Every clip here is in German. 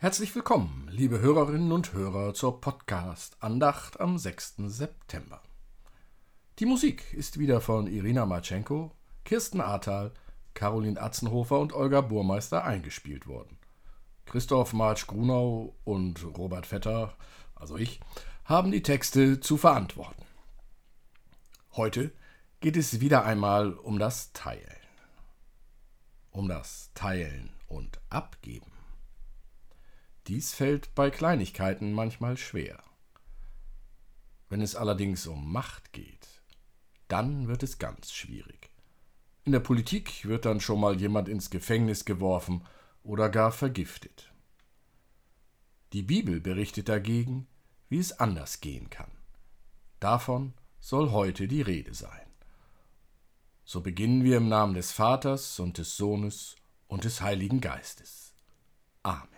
Herzlich willkommen, liebe Hörerinnen und Hörer, zur Podcast-Andacht am 6. September. Die Musik ist wieder von Irina Matschenko, Kirsten Ahrtal, Caroline Atzenhofer und Olga Burmeister eingespielt worden. Christoph Marsch-Grunau und Robert Vetter, also ich, haben die Texte zu verantworten. Heute geht es wieder einmal um das Teilen. Um das Teilen und Abgeben. Dies fällt bei Kleinigkeiten manchmal schwer. Wenn es allerdings um Macht geht, dann wird es ganz schwierig. In der Politik wird dann schon mal jemand ins Gefängnis geworfen oder gar vergiftet. Die Bibel berichtet dagegen, wie es anders gehen kann. Davon soll heute die Rede sein. So beginnen wir im Namen des Vaters und des Sohnes und des Heiligen Geistes. Amen.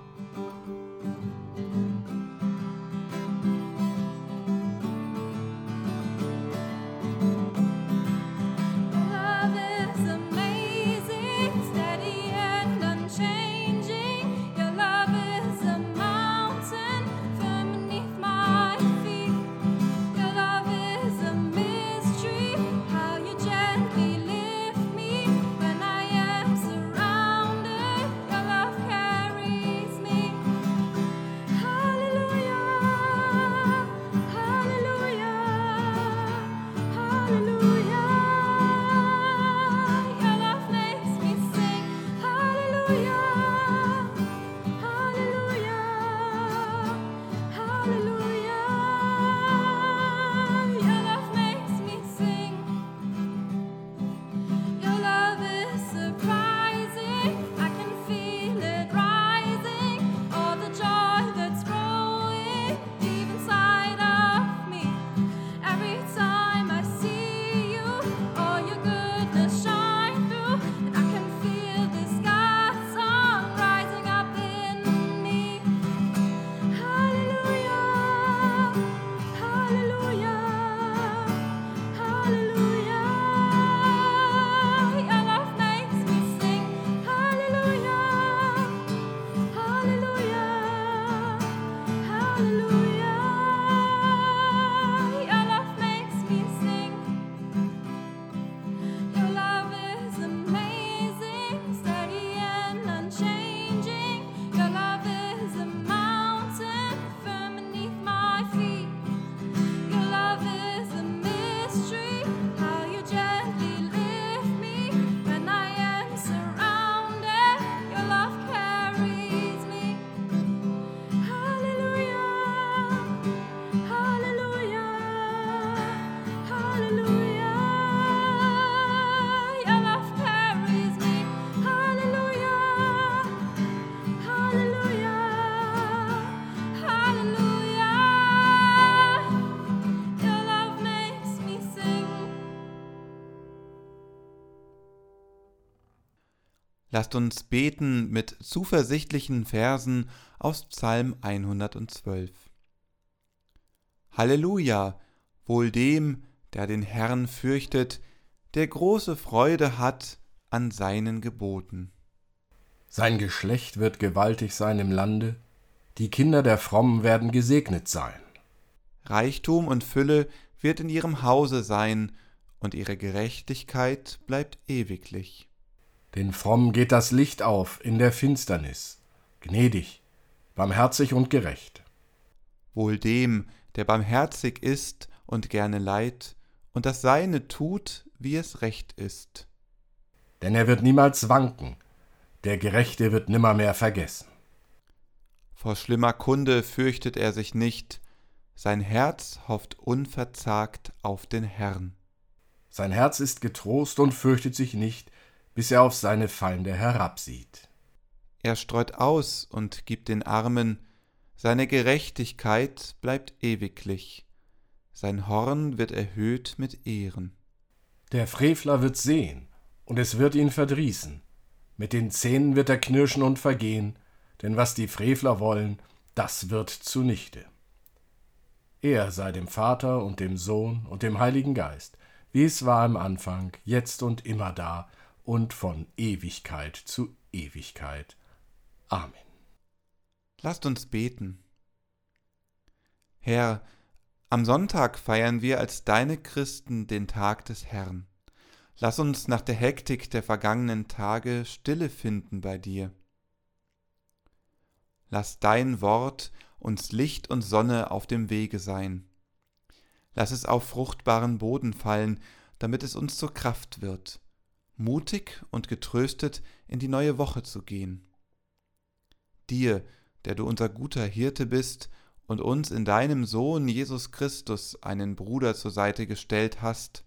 Lasst uns beten mit zuversichtlichen Versen aus Psalm 112. Halleluja, wohl dem, der den Herrn fürchtet, der große Freude hat an seinen Geboten. Sein Geschlecht wird gewaltig sein im Lande, die Kinder der Frommen werden gesegnet sein. Reichtum und Fülle wird in ihrem Hause sein, und ihre Gerechtigkeit bleibt ewiglich. Den Frommen geht das Licht auf in der Finsternis, gnädig, barmherzig und gerecht. Wohl dem, der barmherzig ist und gerne leid und das Seine tut, wie es recht ist. Denn er wird niemals wanken, der Gerechte wird nimmermehr vergessen. Vor schlimmer Kunde fürchtet er sich nicht, sein Herz hofft unverzagt auf den Herrn. Sein Herz ist getrost und fürchtet sich nicht, bis er auf seine Feinde herabsieht. Er streut aus und gibt den Armen, seine Gerechtigkeit bleibt ewiglich, sein Horn wird erhöht mit Ehren. Der Frevler wird sehen, und es wird ihn verdrießen, mit den Zähnen wird er knirschen und vergehen, denn was die Frevler wollen, das wird zunichte. Er sei dem Vater und dem Sohn und dem Heiligen Geist, wie es war im Anfang, jetzt und immer da und von Ewigkeit zu Ewigkeit. Amen. Lasst uns beten. Herr, am Sonntag feiern wir als deine Christen den Tag des Herrn. Lass uns nach der Hektik der vergangenen Tage Stille finden bei dir. Lass dein Wort uns Licht und Sonne auf dem Wege sein. Lass es auf fruchtbaren Boden fallen, damit es uns zur Kraft wird, mutig und getröstet in die neue Woche zu gehen. Dir, der du unser guter Hirte bist und uns in deinem Sohn Jesus Christus einen Bruder zur Seite gestellt hast,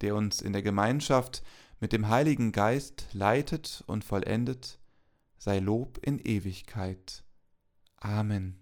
der uns in der Gemeinschaft mit dem Heiligen Geist leitet und vollendet, sei Lob in Ewigkeit. Amen.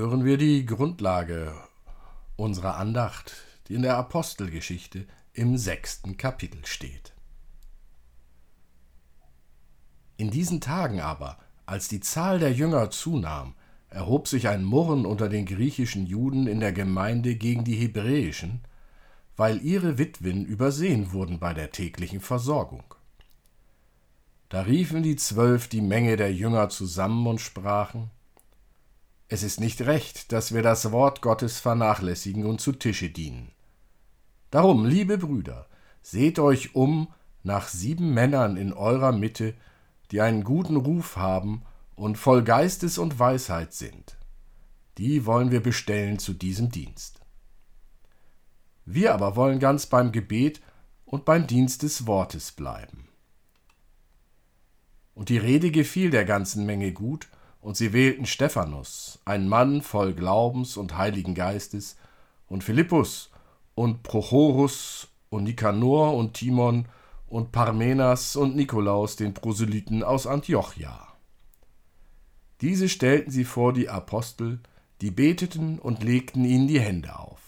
Hören wir die Grundlage unserer Andacht, die in der Apostelgeschichte im sechsten Kapitel steht. In diesen Tagen aber, als die Zahl der Jünger zunahm, erhob sich ein Murren unter den griechischen Juden in der Gemeinde gegen die hebräischen, weil ihre Witwen übersehen wurden bei der täglichen Versorgung. Da riefen die Zwölf die Menge der Jünger zusammen und sprachen, es ist nicht recht, dass wir das Wort Gottes vernachlässigen und zu Tische dienen. Darum, liebe Brüder, seht euch um nach sieben Männern in eurer Mitte, die einen guten Ruf haben und voll Geistes und Weisheit sind. Die wollen wir bestellen zu diesem Dienst. Wir aber wollen ganz beim Gebet und beim Dienst des Wortes bleiben. Und die Rede gefiel der ganzen Menge gut, und sie wählten Stephanus, einen Mann voll Glaubens und Heiligen Geistes, und Philippus und Prochorus und Nikanor und Timon und Parmenas und Nikolaus, den Proselyten aus Antiochia. Diese stellten sie vor die Apostel, die beteten und legten ihnen die Hände auf.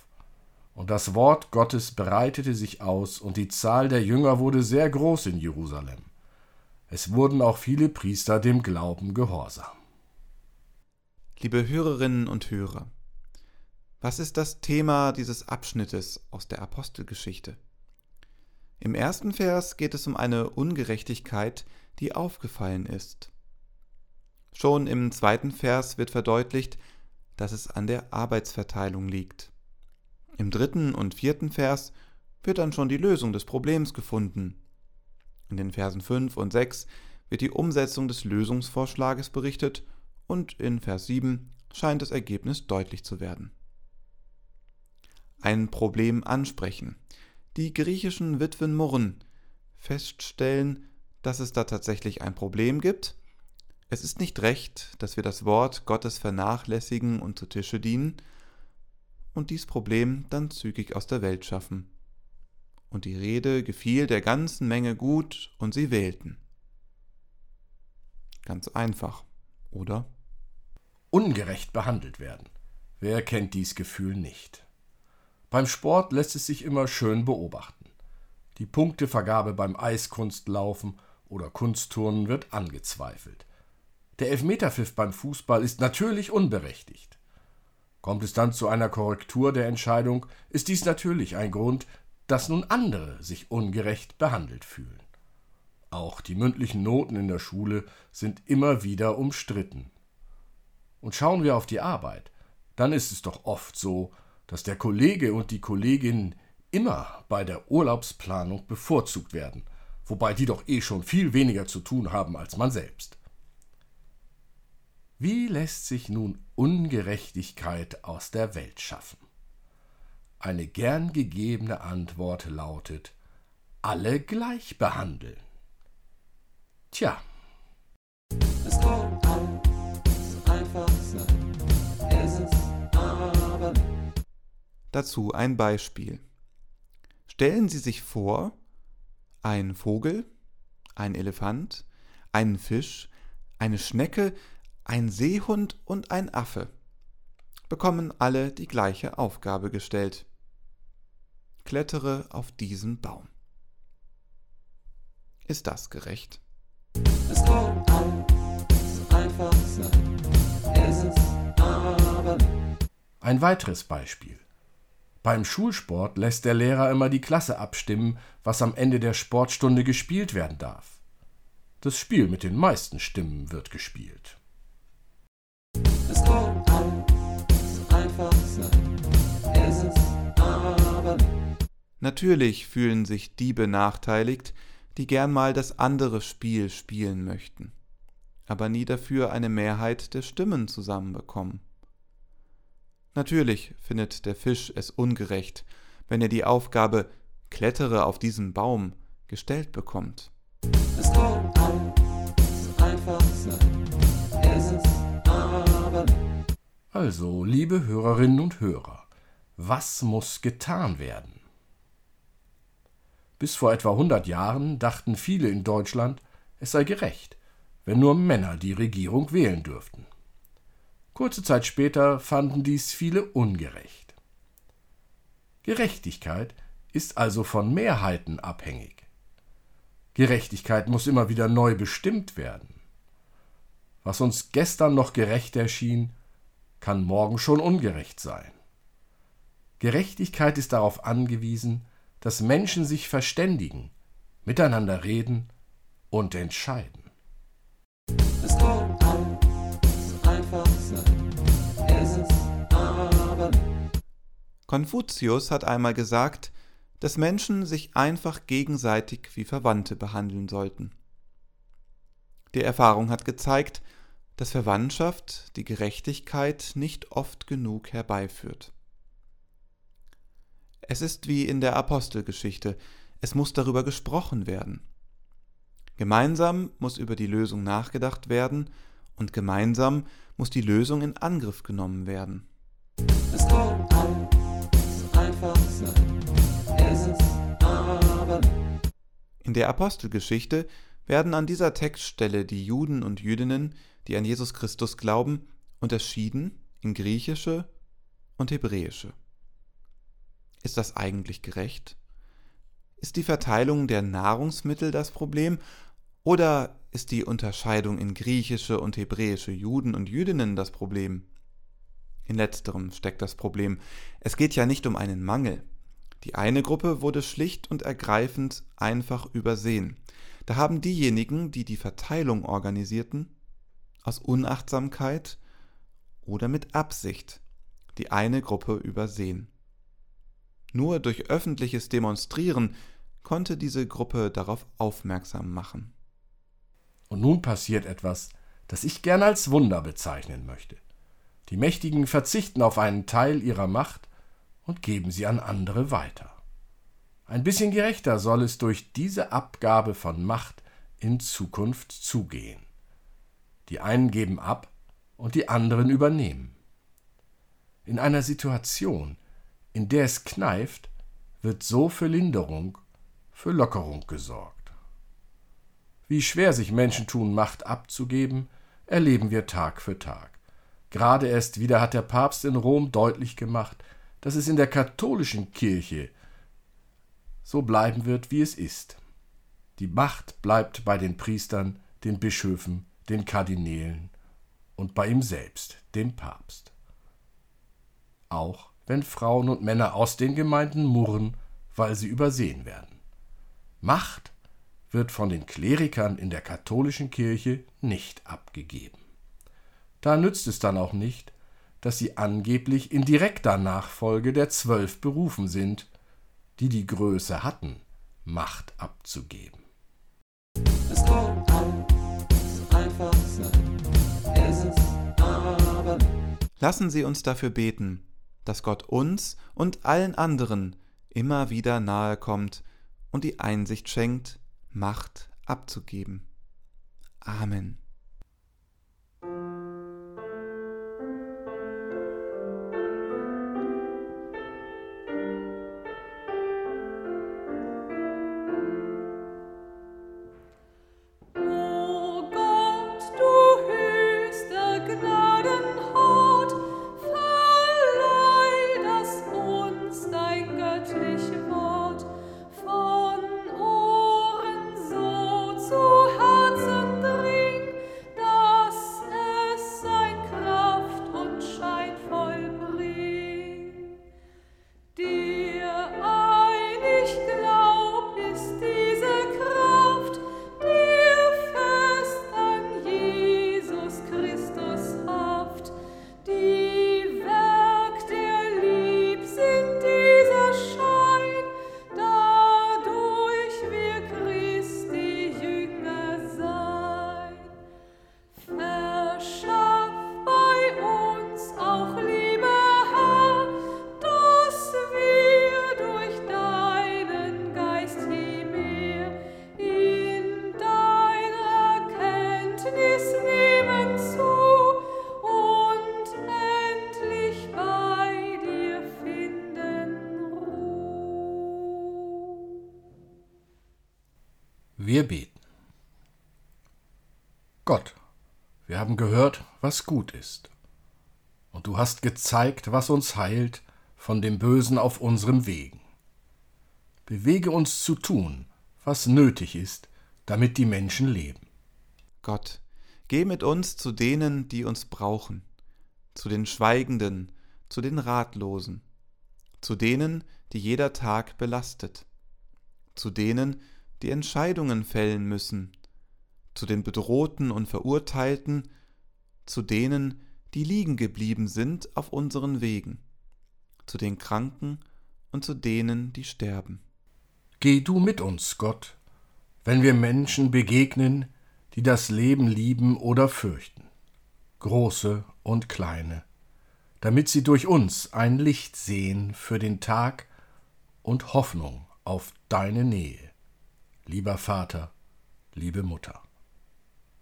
Und das Wort Gottes breitete sich aus, und die Zahl der Jünger wurde sehr groß in Jerusalem. Es wurden auch viele Priester dem Glauben gehorsam. Liebe Hörerinnen und Hörer, was ist das Thema dieses Abschnittes aus der Apostelgeschichte? Im ersten Vers geht es um eine Ungerechtigkeit, die aufgefallen ist. Schon im zweiten Vers wird verdeutlicht, dass es an der Arbeitsverteilung liegt. Im dritten und vierten Vers wird dann schon die Lösung des Problems gefunden. In den Versen 5 und 6 wird die Umsetzung des Lösungsvorschlages berichtet und in Vers 7 scheint das Ergebnis deutlich zu werden. ein Problem ansprechen. Die griechischen Witwen murren, feststellen, dass es da tatsächlich ein Problem gibt. Es ist nicht recht, dass wir das Wort Gottes vernachlässigen und zu Tische dienen und dies Problem dann zügig aus der Welt schaffen. Und die Rede gefiel der ganzen Menge gut und sie wählten. Ganz einfach, oder? Ungerecht behandelt werden. Wer kennt dies Gefühl nicht? Beim Sport lässt es sich immer schön beobachten. Die Punktevergabe beim Eiskunstlaufen oder Kunstturnen wird angezweifelt. Der Elfmeterpfiff beim Fußball ist natürlich unberechtigt. Kommt es dann zu einer Korrektur der Entscheidung, ist dies natürlich ein Grund, dass nun andere sich ungerecht behandelt fühlen. Auch die mündlichen Noten in der Schule sind immer wieder umstritten. Und schauen wir auf die Arbeit, dann ist es doch oft so, dass der Kollege und die Kollegin immer bei der Urlaubsplanung bevorzugt werden, wobei die doch eh schon viel weniger zu tun haben als man selbst. Wie lässt sich nun Ungerechtigkeit aus der Welt schaffen? Eine gern gegebene Antwort lautet alle gleich behandeln. Tja. Es kann alles einfach sein, es ist aber nicht. Dazu ein Beispiel. Stellen Sie sich vor, ein Vogel, ein Elefant, ein Fisch, eine Schnecke, ein Seehund und ein Affe bekommen alle die gleiche Aufgabe gestellt. Klettere auf diesen Baum. Ist das gerecht? Es kann alles einfach sein. Es ist aber Ein weiteres Beispiel. Beim Schulsport lässt der Lehrer immer die Klasse abstimmen, was am Ende der Sportstunde gespielt werden darf. Das Spiel mit den meisten Stimmen wird gespielt. Es kann alles einfach sein. Es ist aber Natürlich fühlen sich die benachteiligt, die gern mal das andere Spiel spielen möchten, aber nie dafür eine Mehrheit der Stimmen zusammenbekommen. Natürlich findet der Fisch es ungerecht, wenn er die Aufgabe Klettere auf diesen Baum gestellt bekommt. Es kann alles einfach sein. Es ist aber also, liebe Hörerinnen und Hörer, was muss getan werden? Bis vor etwa 100 Jahren dachten viele in Deutschland, es sei gerecht, wenn nur Männer die Regierung wählen dürften. Kurze Zeit später fanden dies viele ungerecht. Gerechtigkeit ist also von Mehrheiten abhängig. Gerechtigkeit muss immer wieder neu bestimmt werden. Was uns gestern noch gerecht erschien, kann morgen schon ungerecht sein. Gerechtigkeit ist darauf angewiesen, dass Menschen sich verständigen, miteinander reden und entscheiden. Es kann alles einfach sein, es ist aber nicht. Konfuzius hat einmal gesagt, dass Menschen sich einfach gegenseitig wie Verwandte behandeln sollten. Die Erfahrung hat gezeigt, dass Verwandtschaft die Gerechtigkeit nicht oft genug herbeiführt. Es ist wie in der Apostelgeschichte, es muss darüber gesprochen werden. Gemeinsam muss über die Lösung nachgedacht werden und gemeinsam muss die Lösung in Angriff genommen werden. Es kann alles einfach sein. Es ist aber In der Apostelgeschichte werden an dieser Textstelle die Juden und Jüdinnen, die an Jesus Christus glauben, unterschieden in griechische und hebräische. Ist das eigentlich gerecht? Ist die Verteilung der Nahrungsmittel das Problem oder ist die Unterscheidung in griechische und hebräische Juden und Jüdinnen das Problem? In letzterem steckt das Problem. Es geht ja nicht um einen Mangel. Die eine Gruppe wurde schlicht und ergreifend einfach übersehen. Da haben diejenigen, die die Verteilung organisierten, aus Unachtsamkeit oder mit Absicht die eine Gruppe übersehen. Nur durch öffentliches Demonstrieren konnte diese Gruppe darauf aufmerksam machen. Und nun passiert etwas, das ich gern als Wunder bezeichnen möchte. Die Mächtigen verzichten auf einen Teil ihrer Macht und geben sie an andere weiter. Ein bisschen gerechter soll es durch diese Abgabe von Macht in Zukunft zugehen. Die einen geben ab und die anderen übernehmen. In einer Situation, in der es kneift, wird so für Linderung, für Lockerung gesorgt. Wie schwer sich Menschen tun, Macht abzugeben, erleben wir Tag für Tag. Gerade erst wieder hat der Papst in Rom deutlich gemacht, dass es in der katholischen Kirche so bleiben wird, wie es ist. Die Macht bleibt bei den Priestern, den Bischöfen, den Kardinälen und bei ihm selbst, dem Papst. Auch wenn Frauen und Männer aus den Gemeinden murren, weil sie übersehen werden. Macht wird von den Klerikern in der katholischen Kirche nicht abgegeben. Da nützt es dann auch nicht, dass sie angeblich in direkter Nachfolge der Zwölf berufen sind, die die Größe hatten, Macht abzugeben. Es kann alles einfach sein, es ist aber Lassen Sie uns dafür beten, dass Gott uns und allen anderen immer wieder nahe kommt und die Einsicht schenkt, Macht abzugeben. Amen. Haben gehört, was gut ist. Und du hast gezeigt, was uns heilt von dem Bösen auf unserem Wegen. Bewege uns zu tun, was nötig ist, damit die Menschen leben. Gott, geh mit uns zu denen, die uns brauchen, zu den Schweigenden, zu den Ratlosen, zu denen, die jeder Tag belastet, zu denen, die Entscheidungen fällen müssen, zu den Bedrohten und Verurteilten, zu denen, die liegen geblieben sind auf unseren Wegen, zu den Kranken und zu denen, die sterben. Geh du mit uns, Gott, wenn wir Menschen begegnen, die das Leben lieben oder fürchten, große und kleine, damit sie durch uns ein Licht sehen für den Tag und Hoffnung auf deine Nähe lieber Vater, liebe Mutter.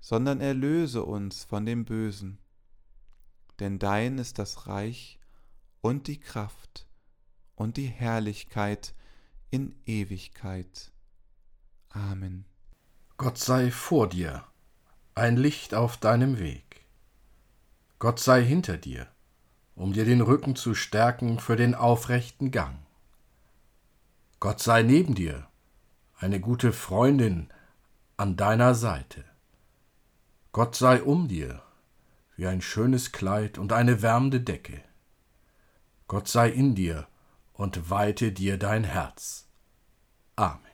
sondern erlöse uns von dem Bösen. Denn dein ist das Reich und die Kraft und die Herrlichkeit in Ewigkeit. Amen. Gott sei vor dir, ein Licht auf deinem Weg. Gott sei hinter dir, um dir den Rücken zu stärken für den aufrechten Gang. Gott sei neben dir, eine gute Freundin an deiner Seite. Gott sei um dir, wie ein schönes Kleid und eine wärmende Decke. Gott sei in dir und weite dir dein Herz. Amen.